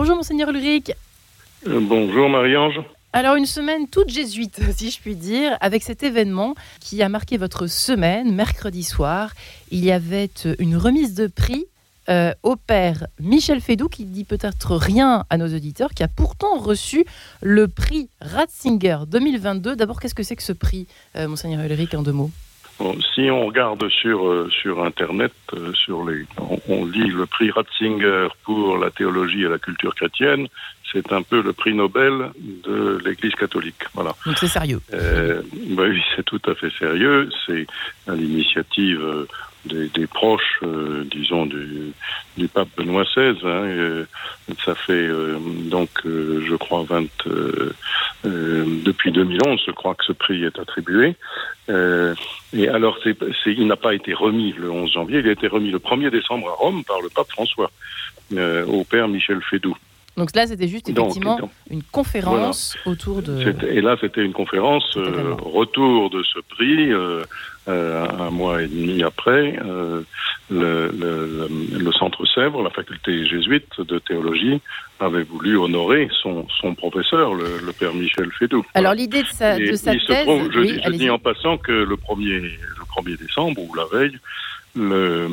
Bonjour Monseigneur Ulrich. Euh, bonjour Marie-Ange. Alors une semaine toute jésuite, si je puis dire, avec cet événement qui a marqué votre semaine, mercredi soir. Il y avait une remise de prix euh, au père Michel Fédou, qui dit peut-être rien à nos auditeurs, qui a pourtant reçu le prix Ratzinger 2022. D'abord, qu'est-ce que c'est que ce prix, euh, Monseigneur Ulrich, en deux mots? Si on regarde sur, euh, sur Internet, sur les, on, lit le prix Ratzinger pour la théologie et la culture chrétienne, c'est un peu le prix Nobel de l'Église catholique. Voilà. Donc c'est sérieux. Bah oui, c'est tout à fait sérieux. C'est à l'initiative des, proches, euh, disons, du, du, pape Benoît XVI. Hein, ça fait euh, donc, euh, je crois, 20, depuis 2011, je crois que ce prix est attribué. et alors, c'est, il n'a pas été remis le 11 janvier, il a été remis le 1er décembre à Rome par le pape François, au père Michel Fédou. Donc là, c'était juste effectivement une conférence autour de. Et là, c'était une conférence retour de ce prix. Euh, un mois et demi après, euh, le, le, Centre Sèvres, la faculté jésuite de théologie, avait voulu honorer son, son professeur, le, père Michel Fédou. Alors l'idée de sa, de sa thèse... je, dis en passant que le 1er, le 1er décembre, ou la veille, le,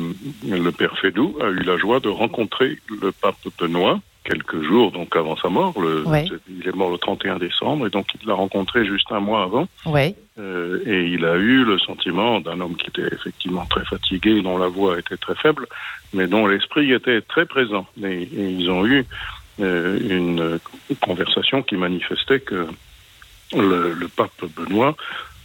le père Fédou a eu la joie de rencontrer le pape Benoît, quelques jours donc avant sa mort. Le, Il est mort le 31 décembre et donc il l'a rencontré juste un mois avant. Ouais. Euh, et il a eu le sentiment d'un homme qui était effectivement très fatigué, dont la voix était très faible, mais dont l'esprit était très présent. Et, ils ont eu euh, une conversation qui manifestait que le, le pape Benoît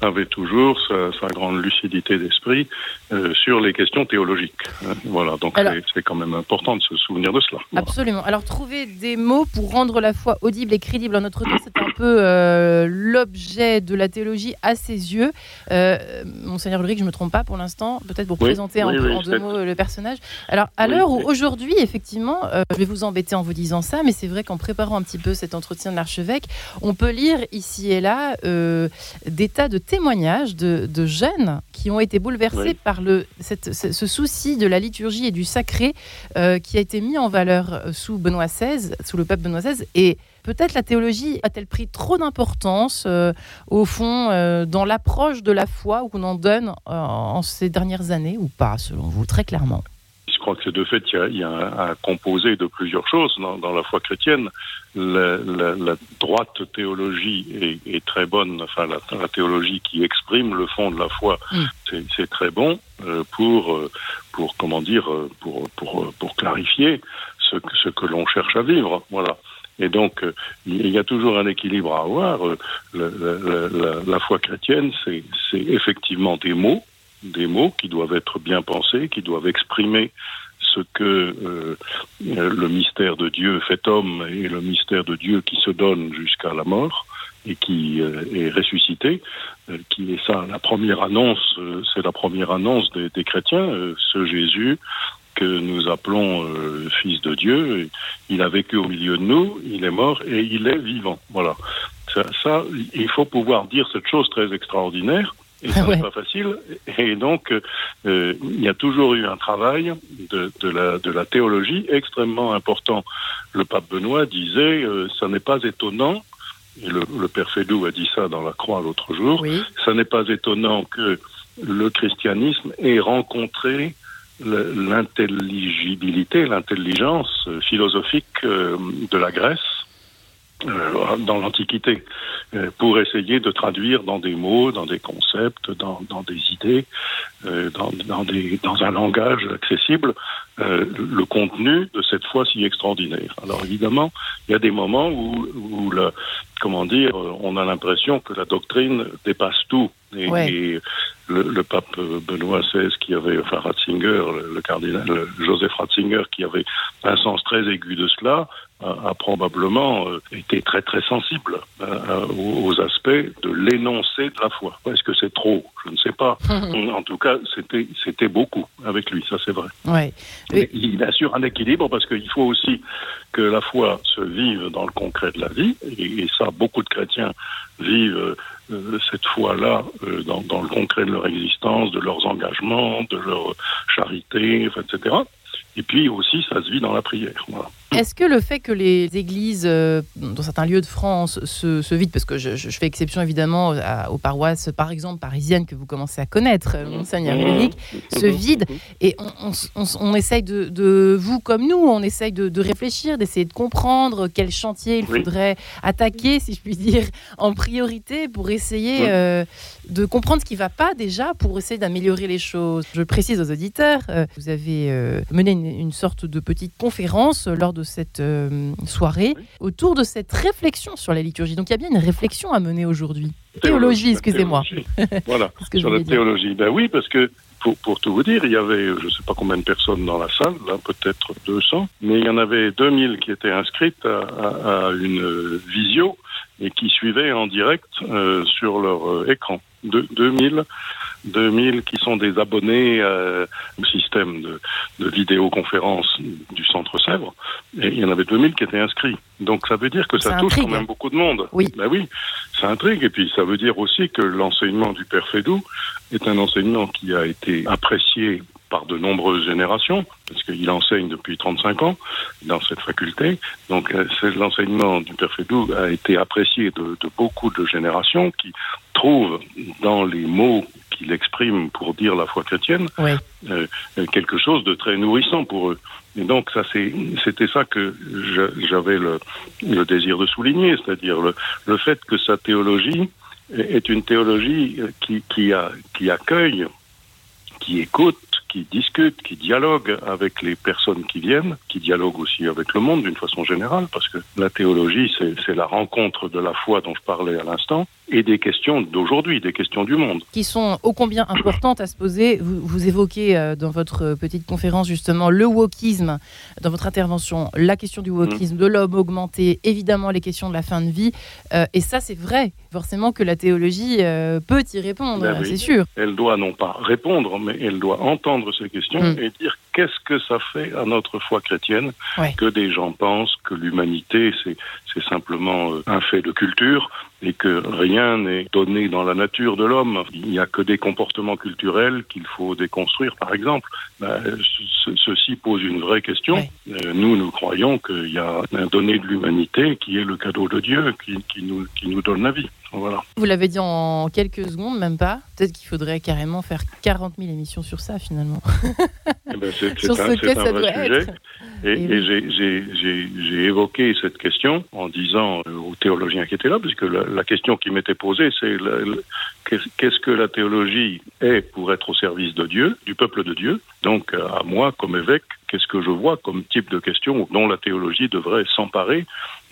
avait toujours sa, grande lucidité d'esprit euh, sur les questions théologiques. Hein. Voilà, donc c'est quand même important de se souvenir de cela. Absolument. Alors trouver des mots pour rendre la foi audible et crédible en notre temps, c'est un peu euh, l'objet de la théologie à ses yeux. Euh, Monseigneur Ulrich, je ne me trompe pas pour l'instant, peut-être pour présenter en, deux mots le personnage. Alors à l'heure où aujourd'hui, effectivement, je vais vous embêter en vous disant ça, mais c'est vrai qu'en préparant un petit peu cet entretien de l'archevêque, on peut lire ici et là des tas de témoignages de, jeunes qui ont été bouleversés par le, ce, souci de la liturgie et du sacré euh, qui a été mis en valeur euh, sous Benoît XVI, sous le pape Benoît XVI. Et peut-être la théologie a-t-elle pris trop d'importance, euh, au fond, dans l'approche de la foi qu'on en donne en ces dernières années ou pas, selon vous, très clairement? Crois que de fait, il y a, un composé de plusieurs choses dans, la foi chrétienne. La, droite théologie est, très bonne, enfin la, théologie qui exprime le fond de la foi, mm. c'est très bon euh, pour, euh, pour comment dire, euh, pour, pour, pour clarifier ce, ce que l'on cherche à vivre. Voilà. Et donc, il y a toujours un équilibre à avoir. la foi chrétienne, c'est effectivement des mots, des mots qui doivent être bien pensés, qui doivent exprimer ce que euh, le mystère de Dieu fait homme et le mystère de Dieu qui se donne jusqu'à la mort et qui euh, est ressuscité, euh, qui est ça la première annonce, c'est la première annonce des, des chrétiens, ce Jésus que nous appelons fils de Dieu. Il a vécu au milieu de nous, il est mort et il est vivant. Voilà. Ça, ça il faut pouvoir dire cette chose très extraordinaire et n'est pas facile. Et donc, euh, il y a toujours eu un travail de, de, la, de la théologie extrêmement important. Le pape Benoît disait, euh, ça n'est pas étonnant, et le, le père Fédou a dit ça dans la Croix l'autre jour, oui. ça n'est pas étonnant que le christianisme ait rencontré l'intelligibilité, l'intelligence philosophique euh, de la Grèce dans l'Antiquité euh, pour essayer de traduire dans des mots, dans des concepts, dans, dans des idées, euh, dans, dans, des, dans un langage accessible, le contenu de cette foi si extraordinaire. Alors évidemment, il y a des moments où, où comment dire, on a l'impression que la doctrine dépasse tout. Et, et le, le, pape Benoît XVI, qui avait, enfin Ratzinger, le, cardinal Joseph Ratzinger, qui avait un sens très aigu de cela, a, probablement euh, été très très sensible euh, aux, aspects de l'énoncé de la foi. Est-ce que c'est trop? Je ne sais pas. en tout cas, c'était c'était beaucoup avec lui, ça c'est vrai. Ouais. Il assure un équilibre parce qu'il faut aussi que la foi se vive dans le concret de la vie, et, ça, beaucoup de chrétiens vivent euh, cette foi-là dans, dans, le concret de leur existence, de leurs engagements, de leur charité, etc. Et puis aussi, ça se vit dans la prière. Voilà. Est-ce que le fait que les églises euh, dans certains lieux de France se, vident, parce que je, fais exception évidemment aux paroisses, par exemple parisiennes que vous commencez à connaître, euh, Monseigneur Eric, se vident et on, essaye de, vous comme nous, on essaye de, réfléchir, d'essayer de comprendre quel chantier il faudrait attaquer, si je puis dire, en priorité pour essayer euh, de comprendre ce qui ne va pas déjà, pour essayer d'améliorer les choses. Je précise aux auditeurs, vous avez mené une, une, sorte de petite conférence lors de cette euh, soirée autour de cette réflexion sur la liturgie. Donc il y a bien une réflexion à mener aujourd'hui. Théologie, excusez-moi. Voilà, sur la théologie. Ben oui, parce que pour, pour, tout vous dire, il y avait, je ne sais pas combien de personnes dans la salle, peut-être 200, mais il y en avait 2000 qui étaient inscrites à, une visio et qui suivaient en direct euh, sur leur euh, écran. De, 2000 2000 qui sont des abonnés euh, au système de, de vidéoconférence du Centre Sèvres, et il y en avait 2000 qui étaient inscrits. Donc ça veut dire que ça, touche quand même beaucoup de monde. Oui. Ben oui, ça intrigue, et puis ça veut dire aussi que l'enseignement du Père Fédou est un enseignement qui a été apprécié par de nombreuses générations, parce qu'il enseigne depuis 35 ans dans cette faculté. Donc euh, l'enseignement du Père Fédou a été apprécié de, de beaucoup de générations qui trouvent dans les mots qu'il exprime pour dire la foi chrétienne euh, quelque chose de très nourrissant pour eux. Et donc ça c'était ça que j'avais le, le, désir de souligner, c'est-à-dire le, le fait que sa théologie est une théologie qui, qui, a, qui accueille, qui écoute, qui discutent, qui dialoguent avec les personnes qui viennent, qui dialoguent aussi avec le monde d'une façon générale, parce que la théologie, c'est la rencontre de la foi dont je parlais à l'instant, et des questions d'aujourd'hui, des questions du monde. Qui sont ô combien importantes à se poser. Vous, vous évoquez euh, dans votre petite conférence justement le wokisme, dans votre intervention, la question du wokisme, de l'homme augmenté, évidemment les questions de la fin de vie. Euh, et ça, c'est vrai, forcément que la théologie euh, peut y répondre, ben c'est sûr. Elle doit non pas répondre, mais elle doit entendre ces questions mm. et dire qu'est-ce que ça fait à notre foi chrétienne que des gens pensent que l'humanité, c'est simplement euh, un fait de culture et que rien n'est donné dans la nature de l'homme. Il n'y a que des comportements culturels qu'il faut déconstruire, par exemple. Ben, ceci pose une vraie question. Euh, nous, nous croyons qu'il y a un donné de l'humanité qui est le cadeau de Dieu, qui, qui, nous, qui nous donne la vie. Voilà. Vous l'avez dit en quelques secondes, même pas. Peut-être qu'il faudrait carrément faire 40 000 émissions sur ça, finalement. Eh ben, c'est un, un vrai sujet. Et, j'ai évoqué cette question en disant aux théologiens qui étaient là, puisque la, la question qui m'était posée, c'est qu'est-ce que la théologie est pour être au service de Dieu, du peuple de Dieu. Donc, à moi, comme évêque, qu'est-ce que je vois comme type de question dont la théologie devrait s'emparer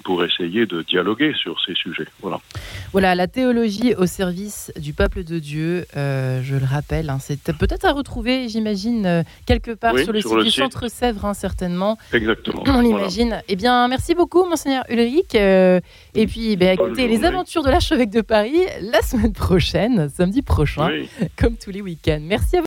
pour essayer de dialoguer sur ces sujets. Voilà. Voilà, la théologie au service du peuple de Dieu, euh, je le rappelle, hein, c'est peut-être à retrouver, j'imagine, euh, quelque part sur le site du Centre Sèvres, hein, certainement. Exactement. On l'imagine. Eh bien, merci beaucoup, Monseigneur Ulrich. Euh, et puis, ben, écoutez, les aventures de l'archevêque de Paris, la semaine prochaine, samedi prochain, comme tous les week-ends. Merci à vous.